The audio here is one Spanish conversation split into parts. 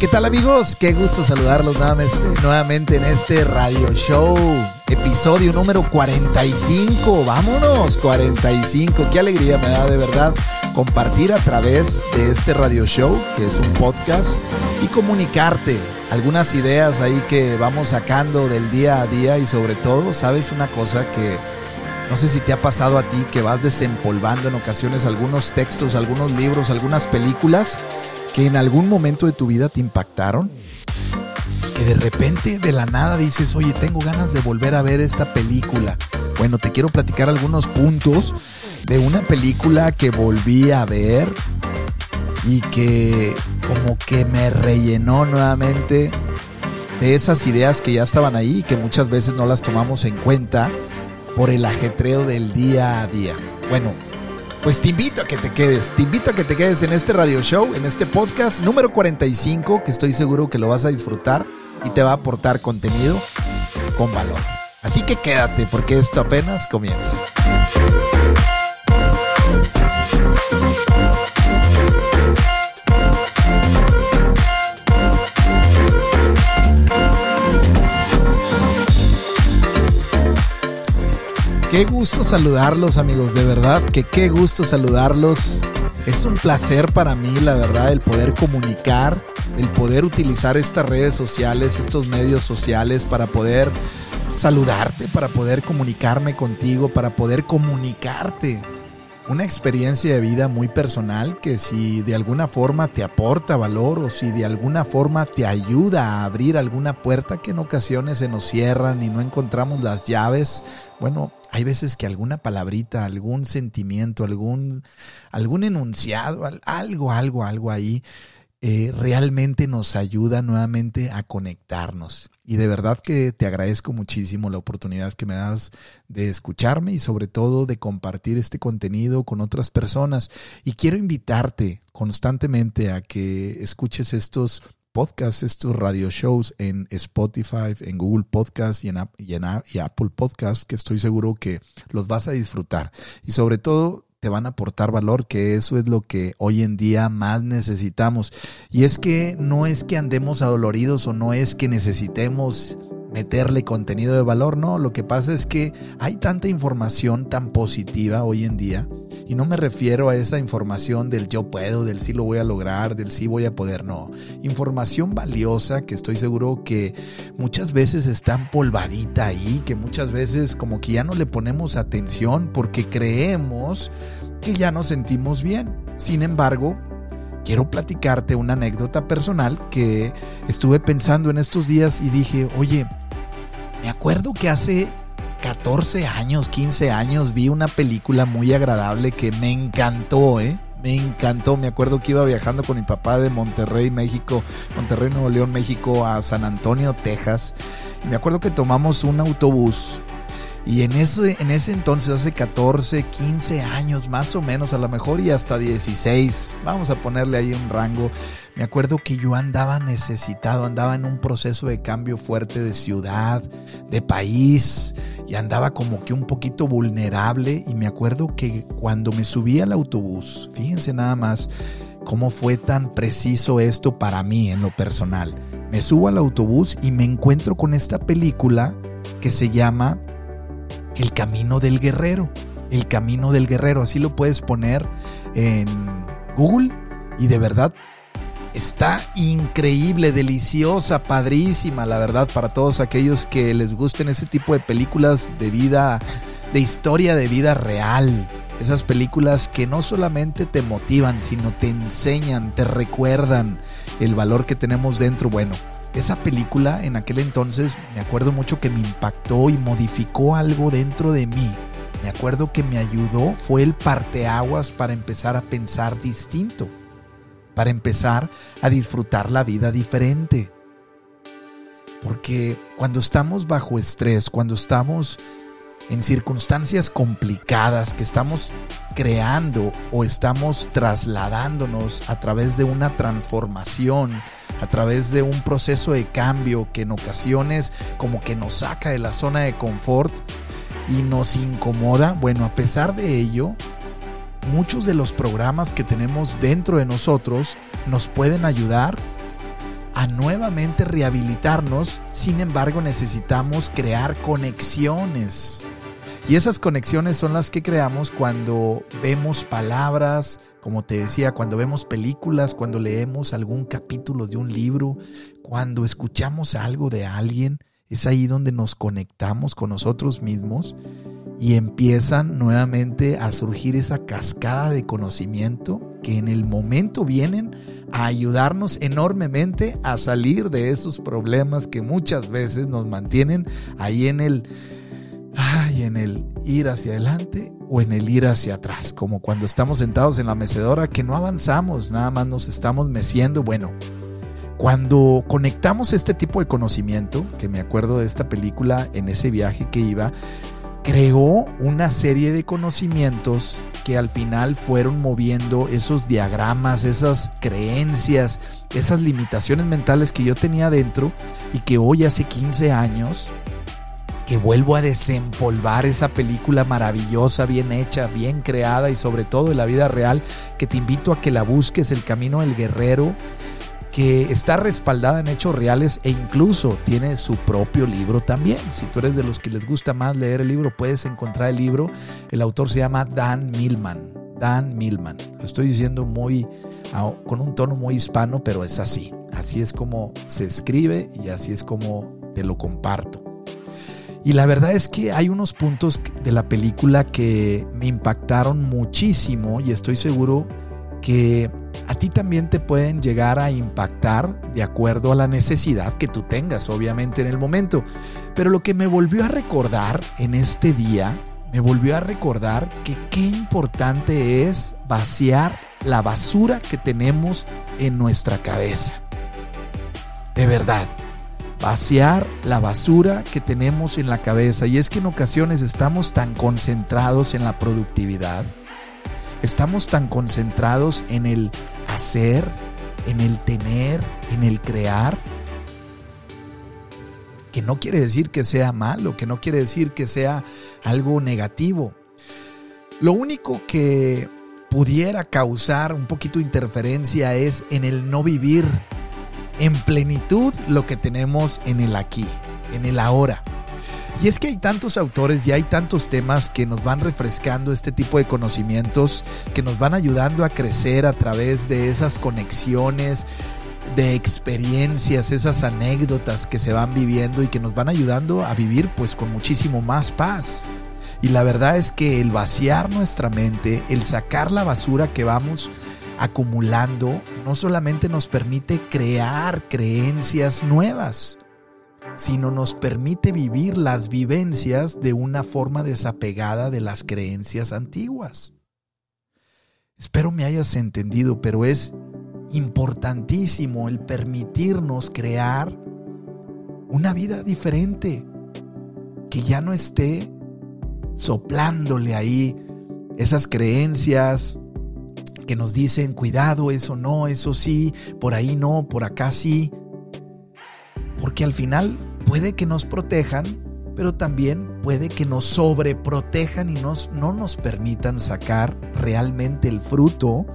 ¿qué tal amigos? Qué gusto saludarlos nuevamente, nuevamente en este radio show, episodio número 45. Vámonos, 45. Qué alegría me da de verdad compartir a través de este radio show, que es un podcast, y comunicarte algunas ideas ahí que vamos sacando del día a día y sobre todo, ¿sabes una cosa que... No sé si te ha pasado a ti que vas desempolvando en ocasiones algunos textos, algunos libros, algunas películas que en algún momento de tu vida te impactaron. Que de repente de la nada dices, oye, tengo ganas de volver a ver esta película. Bueno, te quiero platicar algunos puntos de una película que volví a ver y que como que me rellenó nuevamente de esas ideas que ya estaban ahí y que muchas veces no las tomamos en cuenta por el ajetreo del día a día. Bueno, pues te invito a que te quedes, te invito a que te quedes en este radio show, en este podcast número 45, que estoy seguro que lo vas a disfrutar y te va a aportar contenido con valor. Así que quédate porque esto apenas comienza. Qué gusto saludarlos amigos, de verdad, que qué gusto saludarlos. Es un placer para mí, la verdad, el poder comunicar, el poder utilizar estas redes sociales, estos medios sociales para poder saludarte, para poder comunicarme contigo, para poder comunicarte una experiencia de vida muy personal que si de alguna forma te aporta valor o si de alguna forma te ayuda a abrir alguna puerta que en ocasiones se nos cierran y no encontramos las llaves, bueno, hay veces que alguna palabrita, algún sentimiento, algún, algún enunciado, algo, algo, algo ahí, eh, realmente nos ayuda nuevamente a conectarnos. Y de verdad que te agradezco muchísimo la oportunidad que me das de escucharme y sobre todo de compartir este contenido con otras personas. Y quiero invitarte constantemente a que escuches estos podcasts, estos radio shows en Spotify, en Google Podcast y en, y en y Apple Podcast, que estoy seguro que los vas a disfrutar. Y sobre todo te van a aportar valor, que eso es lo que hoy en día más necesitamos. Y es que no es que andemos adoloridos o no es que necesitemos meterle contenido de valor, no, lo que pasa es que hay tanta información tan positiva hoy en día y no me refiero a esa información del yo puedo, del sí lo voy a lograr, del sí voy a poder, no, información valiosa que estoy seguro que muchas veces está empolvadita ahí, que muchas veces como que ya no le ponemos atención porque creemos que ya nos sentimos bien. Sin embargo, quiero platicarte una anécdota personal que estuve pensando en estos días y dije, oye, me acuerdo que hace 14 años, 15 años vi una película muy agradable que me encantó, ¿eh? Me encantó, me acuerdo que iba viajando con mi papá de Monterrey, México, Monterrey, Nuevo León, México, a San Antonio, Texas. me acuerdo que tomamos un autobús y en ese, en ese entonces, hace 14, 15 años más o menos, a lo mejor y hasta 16, vamos a ponerle ahí un rango, me acuerdo que yo andaba necesitado, andaba en un proceso de cambio fuerte de ciudad, de país, y andaba como que un poquito vulnerable. Y me acuerdo que cuando me subí al autobús, fíjense nada más cómo fue tan preciso esto para mí en lo personal. Me subo al autobús y me encuentro con esta película que se llama el camino del guerrero. El camino del guerrero. Así lo puedes poner en Google. Y de verdad está increíble, deliciosa, padrísima, la verdad, para todos aquellos que les gusten ese tipo de películas de vida, de historia de vida real. Esas películas que no solamente te motivan, sino te enseñan, te recuerdan el valor que tenemos dentro. Bueno, esa película en aquel entonces me acuerdo mucho que me impactó y modificó algo dentro de mí. Me acuerdo que me ayudó, fue el parteaguas para empezar a pensar distinto, para empezar a disfrutar la vida diferente. Porque cuando estamos bajo estrés, cuando estamos en circunstancias complicadas que estamos creando o estamos trasladándonos a través de una transformación, a través de un proceso de cambio que en ocasiones como que nos saca de la zona de confort y nos incomoda, bueno, a pesar de ello, muchos de los programas que tenemos dentro de nosotros nos pueden ayudar a nuevamente rehabilitarnos, sin embargo necesitamos crear conexiones. Y esas conexiones son las que creamos cuando vemos palabras, como te decía, cuando vemos películas, cuando leemos algún capítulo de un libro, cuando escuchamos algo de alguien, es ahí donde nos conectamos con nosotros mismos y empiezan nuevamente a surgir esa cascada de conocimiento que en el momento vienen a ayudarnos enormemente a salir de esos problemas que muchas veces nos mantienen ahí en el ay, en el ir hacia adelante o en el ir hacia atrás, como cuando estamos sentados en la mecedora que no avanzamos, nada más nos estamos meciendo, bueno, cuando conectamos este tipo de conocimiento, que me acuerdo de esta película en ese viaje que iba, creó una serie de conocimientos que al final fueron moviendo esos diagramas, esas creencias, esas limitaciones mentales que yo tenía dentro y que hoy hace 15 años que vuelvo a desempolvar esa película maravillosa, bien hecha, bien creada y sobre todo en la vida real, que te invito a que la busques, El Camino del Guerrero, que está respaldada en hechos reales e incluso tiene su propio libro también. Si tú eres de los que les gusta más leer el libro, puedes encontrar el libro. El autor se llama Dan Millman. Dan Millman. Lo estoy diciendo muy con un tono muy hispano, pero es así. Así es como se escribe y así es como te lo comparto. Y la verdad es que hay unos puntos de la película que me impactaron muchísimo y estoy seguro que a ti también te pueden llegar a impactar de acuerdo a la necesidad que tú tengas, obviamente en el momento. Pero lo que me volvió a recordar en este día, me volvió a recordar que qué importante es vaciar la basura que tenemos en nuestra cabeza. De verdad, vaciar la basura que tenemos en la cabeza. Y es que en ocasiones estamos tan concentrados en la productividad Estamos tan concentrados en el hacer, en el tener, en el crear, que no quiere decir que sea malo, que no quiere decir que sea algo negativo. Lo único que pudiera causar un poquito de interferencia es en el no vivir en plenitud lo que tenemos en el aquí, en el ahora. Y es que hay tantos autores y hay tantos temas que nos van refrescando este tipo de conocimientos, que nos van ayudando a crecer a través de esas conexiones, de experiencias, esas anécdotas que se van viviendo y que nos van ayudando a vivir pues con muchísimo más paz. Y la verdad es que el vaciar nuestra mente, el sacar la basura que vamos acumulando, no solamente nos permite crear creencias nuevas, sino nos permite vivir las vivencias de una forma desapegada de las creencias antiguas. Espero me hayas entendido, pero es importantísimo el permitirnos crear una vida diferente, que ya no esté soplándole ahí esas creencias que nos dicen, cuidado, eso no, eso sí, por ahí no, por acá sí porque al final puede que nos protejan, pero también puede que nos sobreprotejan y nos, no nos permitan sacar realmente el fruto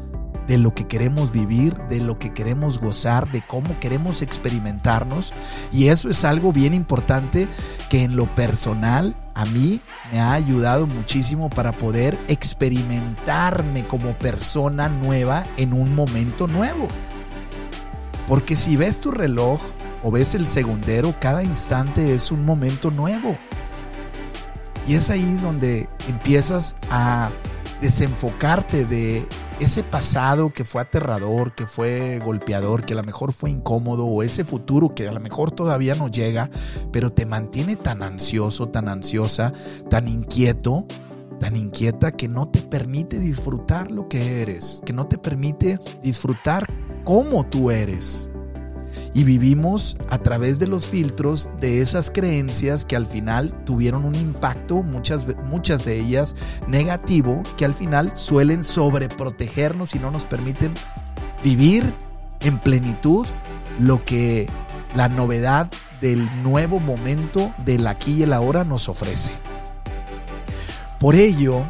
de lo que queremos vivir, de lo que queremos gozar, de cómo queremos experimentarnos. Y eso es algo bien importante que en lo personal a mí me ha ayudado muchísimo para poder experimentarme como persona nueva en un momento nuevo. Porque si ves tu reloj, o ves el segundero, cada instante es un momento nuevo. Y es ahí donde empiezas a desenfocarte de ese pasado que fue aterrador, que fue golpeador, que a lo mejor fue incómodo, o ese futuro que a lo mejor todavía no llega, pero te mantiene tan ansioso, tan ansiosa, tan inquieto, tan inquieta que no te permite disfrutar lo que eres, que no te permite disfrutar cómo tú eres y vivimos a través de los filtros de esas creencias que al final tuvieron un impacto, muchas, muchas de ellas negativo, que al final suelen sobreprotegernos y no nos permiten vivir en plenitud lo que la novedad del nuevo momento del aquí y el ahora nos ofrece. Por ello,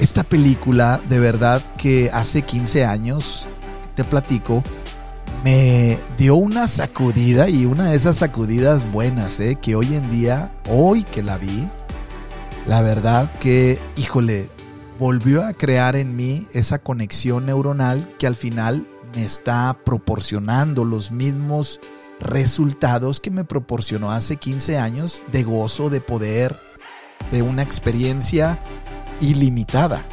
esta película de verdad que hace 15 años, te platico, me dio una sacudida y una de esas sacudidas buenas, ¿eh? que hoy en día, hoy que la vi, la verdad que, híjole, volvió a crear en mí esa conexión neuronal que al final me está proporcionando los mismos resultados que me proporcionó hace 15 años de gozo, de poder, de una experiencia ilimitada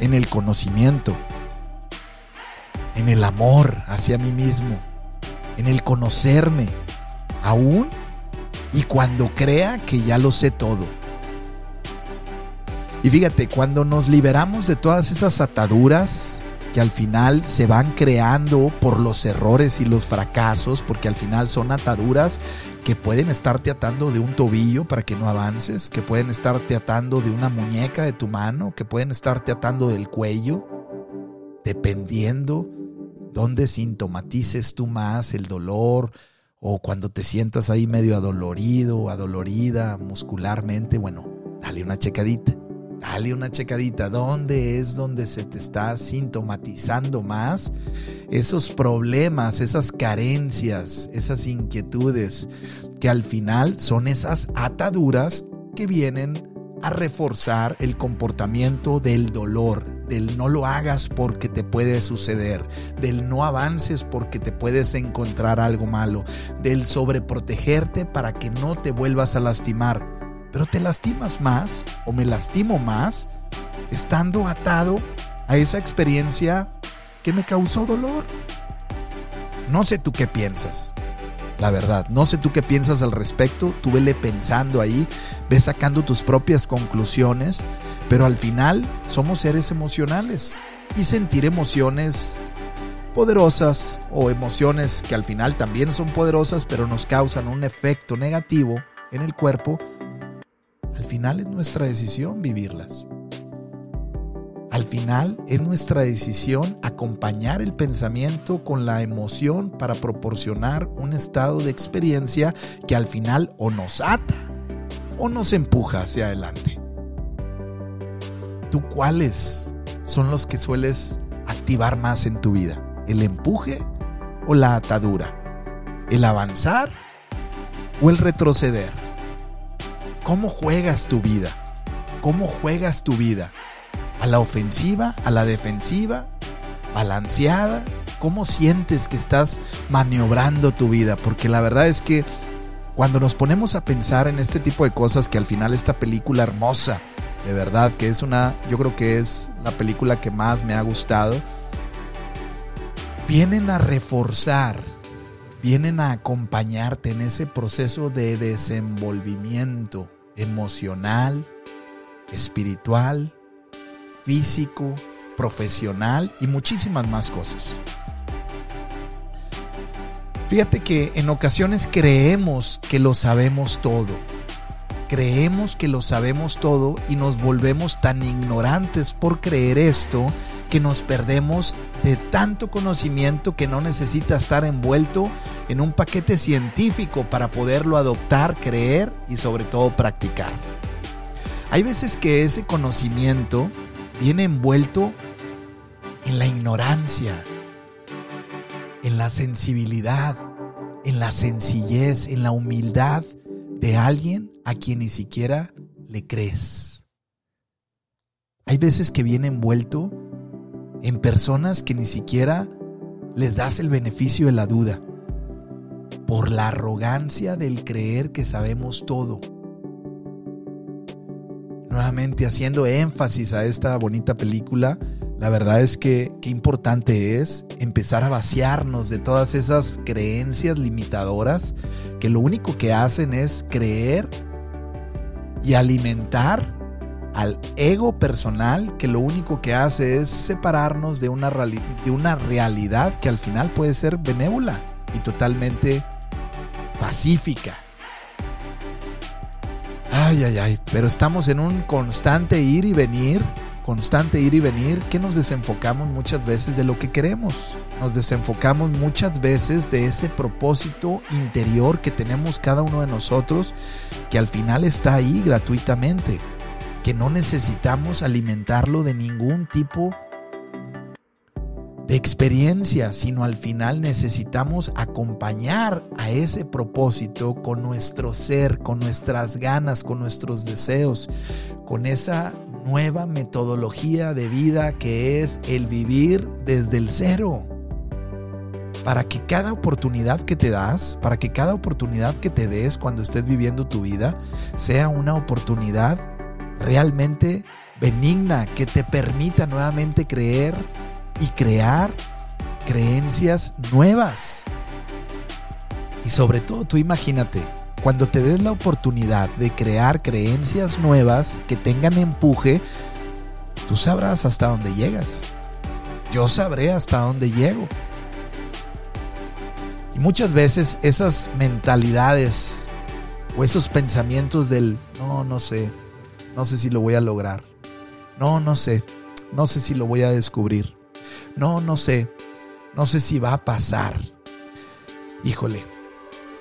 en el conocimiento, en el amor hacia mí mismo, en el conocerme, aún y cuando crea que ya lo sé todo. Y fíjate, cuando nos liberamos de todas esas ataduras que al final se van creando por los errores y los fracasos, porque al final son ataduras que pueden estarte atando de un tobillo para que no avances, que pueden estarte atando de una muñeca de tu mano, que pueden estarte atando del cuello, dependiendo dónde sintomatices tú más el dolor o cuando te sientas ahí medio adolorido adolorida muscularmente, bueno, dale una checadita. Dale una checadita. ¿Dónde es donde se te está sintomatizando más esos problemas, esas carencias, esas inquietudes que al final son esas ataduras que vienen a reforzar el comportamiento del dolor, del no lo hagas porque te puede suceder, del no avances porque te puedes encontrar algo malo, del sobreprotegerte para que no te vuelvas a lastimar. Pero te lastimas más o me lastimo más estando atado a esa experiencia que me causó dolor. No sé tú qué piensas la verdad. No sé tú qué piensas al respecto, tú vele pensando ahí, ve sacando tus propias conclusiones, pero al final somos seres emocionales y sentir emociones poderosas o emociones que al final también son poderosas pero nos causan un efecto negativo en el cuerpo, al final es nuestra decisión vivirlas. Al final es nuestra decisión acompañar el pensamiento con la emoción para proporcionar un estado de experiencia que al final o nos ata o nos empuja hacia adelante. ¿Tú cuáles son los que sueles activar más en tu vida? ¿El empuje o la atadura? ¿El avanzar o el retroceder? ¿Cómo juegas tu vida? ¿Cómo juegas tu vida? a la ofensiva, a la defensiva, balanceada? ¿Cómo sientes que estás maniobrando tu vida? Porque la verdad es que cuando nos ponemos a pensar en este tipo de cosas, que al final esta película hermosa, de verdad, que es una, yo creo que es la película que más me ha gustado, vienen a reforzar, vienen a acompañarte en ese proceso de desenvolvimiento emocional, espiritual, físico, profesional y muchísimas más cosas. Fíjate que en ocasiones creemos que lo sabemos todo. Creemos que lo sabemos todo y nos volvemos tan ignorantes por creer esto que nos perdemos de tanto conocimiento que no necesita estar envuelto en un paquete científico para poderlo adoptar, creer y sobre todo practicar. Hay veces que ese conocimiento viene envuelto en la ignorancia, en la sensibilidad, en la sencillez, en la humildad de alguien a quien ni siquiera le crees. Hay veces que viene envuelto en personas que ni siquiera les das el beneficio de la duda, por la arrogancia del creer que sabemos todo nuevamente haciendo énfasis a esta bonita película, la verdad es que qué importante es empezar a vaciarnos de todas esas creencias limitadoras que lo único que hacen es creer y alimentar al ego personal que lo único que hace es separarnos de una, de una realidad que al final puede ser benévola y totalmente pacífica. Ay, ay, ay, pero estamos en un constante ir y venir, constante ir y venir, que nos desenfocamos muchas veces de lo que queremos. Nos desenfocamos muchas veces de ese propósito interior que tenemos cada uno de nosotros, que al final está ahí gratuitamente, que no necesitamos alimentarlo de ningún tipo de experiencia, sino al final necesitamos acompañar a ese propósito con nuestro ser, con nuestras ganas, con nuestros deseos, con esa nueva metodología de vida que es el vivir desde el cero. Para que cada oportunidad que te das, para que cada oportunidad que te des cuando estés viviendo tu vida, sea una oportunidad realmente benigna que te permita nuevamente creer y crear creencias nuevas. Y sobre todo, tú imagínate, cuando te des la oportunidad de crear creencias nuevas que tengan empuje, tú sabrás hasta dónde llegas. Yo sabré hasta dónde llego. Y muchas veces esas mentalidades o esos pensamientos del, no, no sé, no sé si lo voy a lograr. No, no sé, no sé si lo voy a descubrir. No, no sé. No sé si va a pasar. Híjole,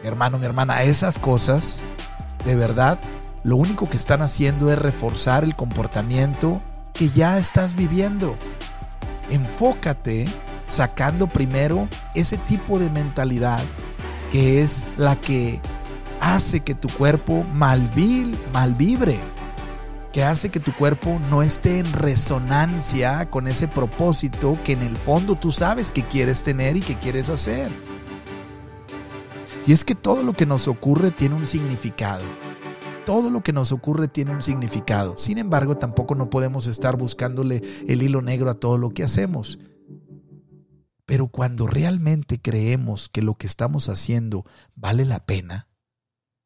hermano, mi hermana, esas cosas, de verdad, lo único que están haciendo es reforzar el comportamiento que ya estás viviendo. Enfócate sacando primero ese tipo de mentalidad que es la que hace que tu cuerpo malvil, malvibre que hace que tu cuerpo no esté en resonancia con ese propósito que en el fondo tú sabes que quieres tener y que quieres hacer. Y es que todo lo que nos ocurre tiene un significado. Todo lo que nos ocurre tiene un significado. Sin embargo, tampoco no podemos estar buscándole el hilo negro a todo lo que hacemos. Pero cuando realmente creemos que lo que estamos haciendo vale la pena,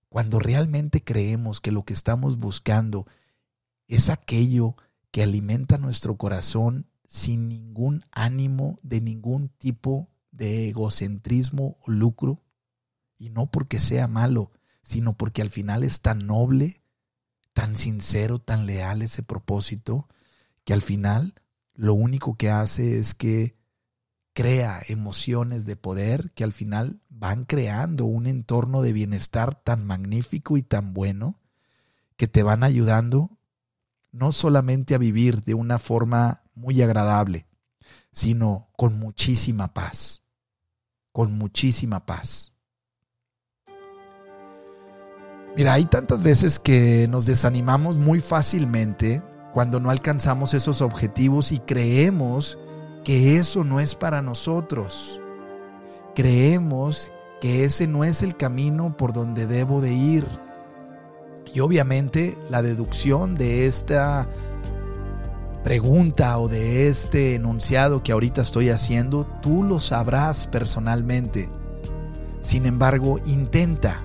cuando realmente creemos que lo que estamos buscando es aquello que alimenta nuestro corazón sin ningún ánimo de ningún tipo de egocentrismo o lucro, y no porque sea malo, sino porque al final es tan noble, tan sincero, tan leal ese propósito, que al final lo único que hace es que crea emociones de poder que al final van creando un entorno de bienestar tan magnífico y tan bueno que te van ayudando no solamente a vivir de una forma muy agradable, sino con muchísima paz, con muchísima paz. Mira, hay tantas veces que nos desanimamos muy fácilmente cuando no alcanzamos esos objetivos y creemos que eso no es para nosotros. Creemos que ese no es el camino por donde debo de ir. Y obviamente la deducción de esta pregunta o de este enunciado que ahorita estoy haciendo, tú lo sabrás personalmente. Sin embargo, intenta,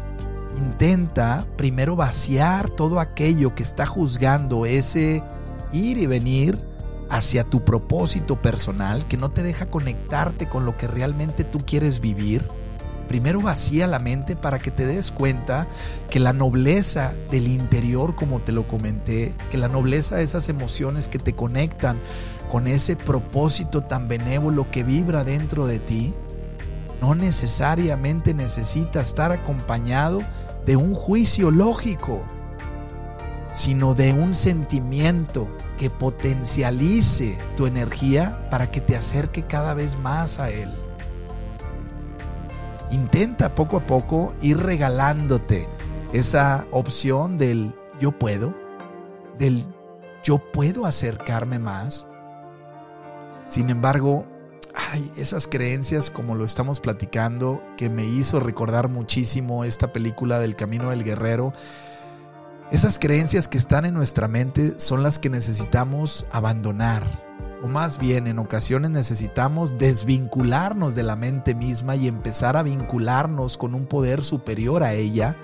intenta primero vaciar todo aquello que está juzgando ese ir y venir hacia tu propósito personal, que no te deja conectarte con lo que realmente tú quieres vivir. Primero vacía la mente para que te des cuenta que la nobleza del interior, como te lo comenté, que la nobleza de esas emociones que te conectan con ese propósito tan benévolo que vibra dentro de ti, no necesariamente necesita estar acompañado de un juicio lógico, sino de un sentimiento que potencialice tu energía para que te acerque cada vez más a Él. Intenta poco a poco ir regalándote esa opción del yo puedo, del yo puedo acercarme más. Sin embargo, esas creencias como lo estamos platicando que me hizo recordar muchísimo esta película del Camino del Guerrero. Esas creencias que están en nuestra mente son las que necesitamos abandonar o más bien en ocasiones necesitamos desvincularnos de la mente misma y empezar a vincularnos con un poder superior a ella,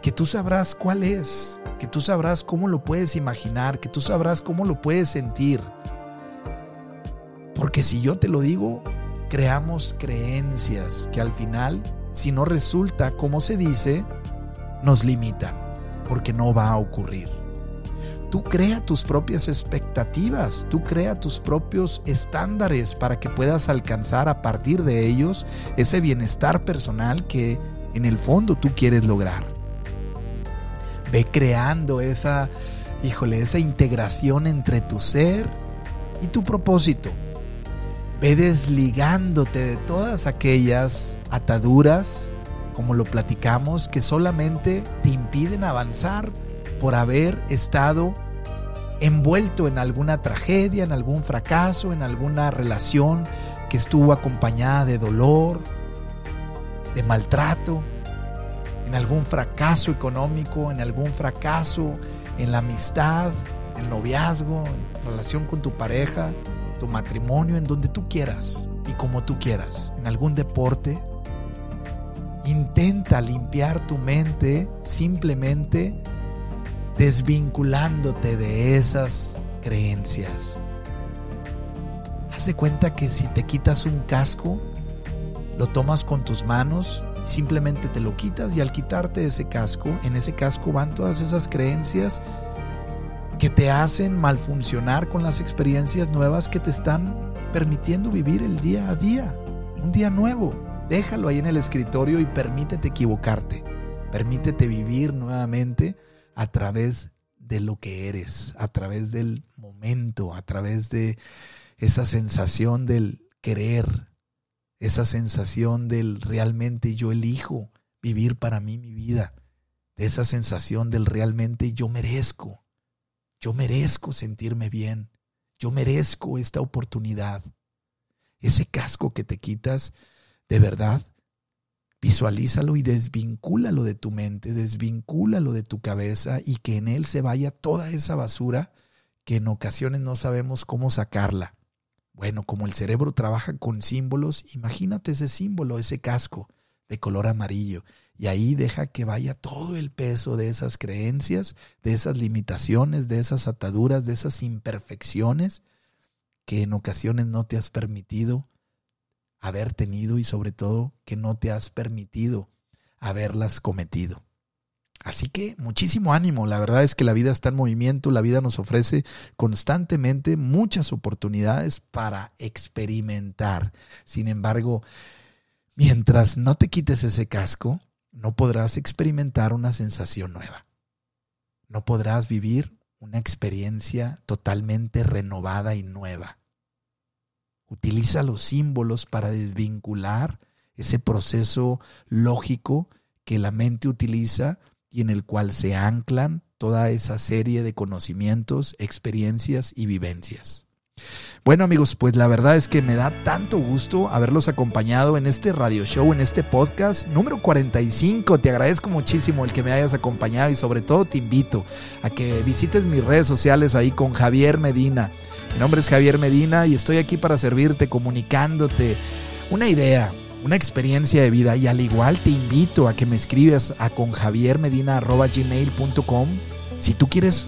que tú sabrás cuál es, que tú sabrás cómo lo puedes imaginar, que tú sabrás cómo lo puedes sentir. Porque si yo te lo digo, creamos creencias que al final, si no resulta como se dice, nos limitan, porque no va a ocurrir. Tú crea tus propias expectativas, tú crea tus propios estándares para que puedas alcanzar a partir de ellos ese bienestar personal que en el fondo tú quieres lograr. Ve creando esa, híjole, esa integración entre tu ser y tu propósito. Ve desligándote de todas aquellas ataduras, como lo platicamos, que solamente te impiden avanzar por haber estado envuelto en alguna tragedia, en algún fracaso, en alguna relación que estuvo acompañada de dolor, de maltrato, en algún fracaso económico, en algún fracaso en la amistad, en el noviazgo, en relación con tu pareja, tu matrimonio, en donde tú quieras y como tú quieras, en algún deporte. Intenta limpiar tu mente simplemente desvinculándote de esas creencias. Haz de cuenta que si te quitas un casco, lo tomas con tus manos, simplemente te lo quitas y al quitarte ese casco, en ese casco van todas esas creencias que te hacen malfuncionar con las experiencias nuevas que te están permitiendo vivir el día a día, un día nuevo. Déjalo ahí en el escritorio y permítete equivocarte. Permítete vivir nuevamente a través de lo que eres, a través del momento, a través de esa sensación del querer, esa sensación del realmente yo elijo vivir para mí mi vida, de esa sensación del realmente yo merezco, yo merezco sentirme bien, yo merezco esta oportunidad. Ese casco que te quitas, de verdad, Visualízalo y desvincúlalo de tu mente, desvincúlalo de tu cabeza y que en él se vaya toda esa basura que en ocasiones no sabemos cómo sacarla. Bueno, como el cerebro trabaja con símbolos, imagínate ese símbolo, ese casco de color amarillo, y ahí deja que vaya todo el peso de esas creencias, de esas limitaciones, de esas ataduras, de esas imperfecciones que en ocasiones no te has permitido haber tenido y sobre todo que no te has permitido haberlas cometido. Así que muchísimo ánimo, la verdad es que la vida está en movimiento, la vida nos ofrece constantemente muchas oportunidades para experimentar. Sin embargo, mientras no te quites ese casco, no podrás experimentar una sensación nueva. No podrás vivir una experiencia totalmente renovada y nueva. Utiliza los símbolos para desvincular ese proceso lógico que la mente utiliza y en el cual se anclan toda esa serie de conocimientos, experiencias y vivencias. Bueno amigos, pues la verdad es que me da tanto gusto haberlos acompañado en este radio show, en este podcast número 45. Te agradezco muchísimo el que me hayas acompañado y sobre todo te invito a que visites mis redes sociales ahí con Javier Medina. Mi nombre es Javier Medina y estoy aquí para servirte, comunicándote una idea, una experiencia de vida. Y al igual te invito a que me escribas a conjaviermedina.gmail.com si tú quieres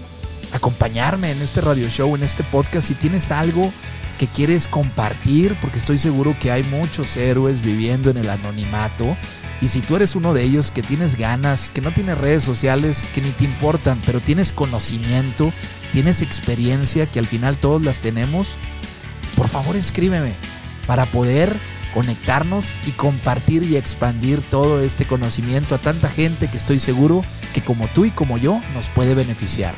acompañarme en este radio show, en este podcast, si tienes algo que quieres compartir, porque estoy seguro que hay muchos héroes viviendo en el anonimato. Y si tú eres uno de ellos que tienes ganas, que no tienes redes sociales, que ni te importan, pero tienes conocimiento, tienes experiencia, que al final todos las tenemos, por favor escríbeme para poder conectarnos y compartir y expandir todo este conocimiento a tanta gente que estoy seguro que como tú y como yo nos puede beneficiar.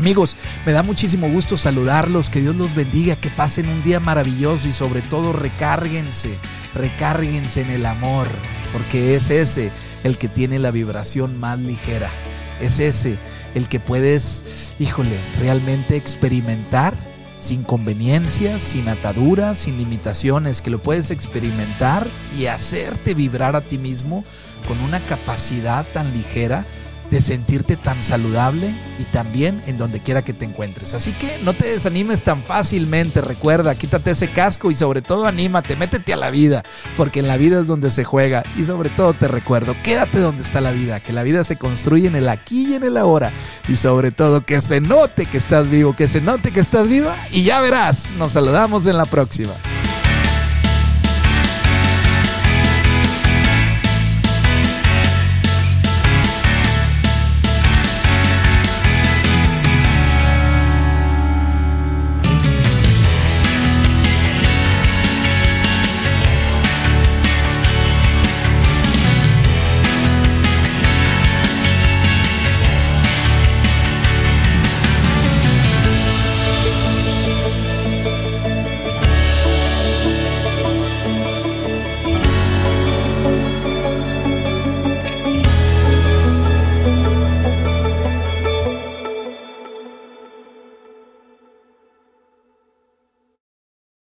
Amigos, me da muchísimo gusto saludarlos, que Dios los bendiga, que pasen un día maravilloso y sobre todo recárguense, recárguense en el amor, porque es ese el que tiene la vibración más ligera, es ese el que puedes, híjole, realmente experimentar sin conveniencias, sin ataduras, sin limitaciones, que lo puedes experimentar y hacerte vibrar a ti mismo con una capacidad tan ligera de sentirte tan saludable y también en donde quiera que te encuentres. Así que no te desanimes tan fácilmente, recuerda, quítate ese casco y sobre todo anímate, métete a la vida, porque en la vida es donde se juega y sobre todo te recuerdo, quédate donde está la vida, que la vida se construye en el aquí y en el ahora y sobre todo que se note que estás vivo, que se note que estás viva y ya verás, nos saludamos en la próxima.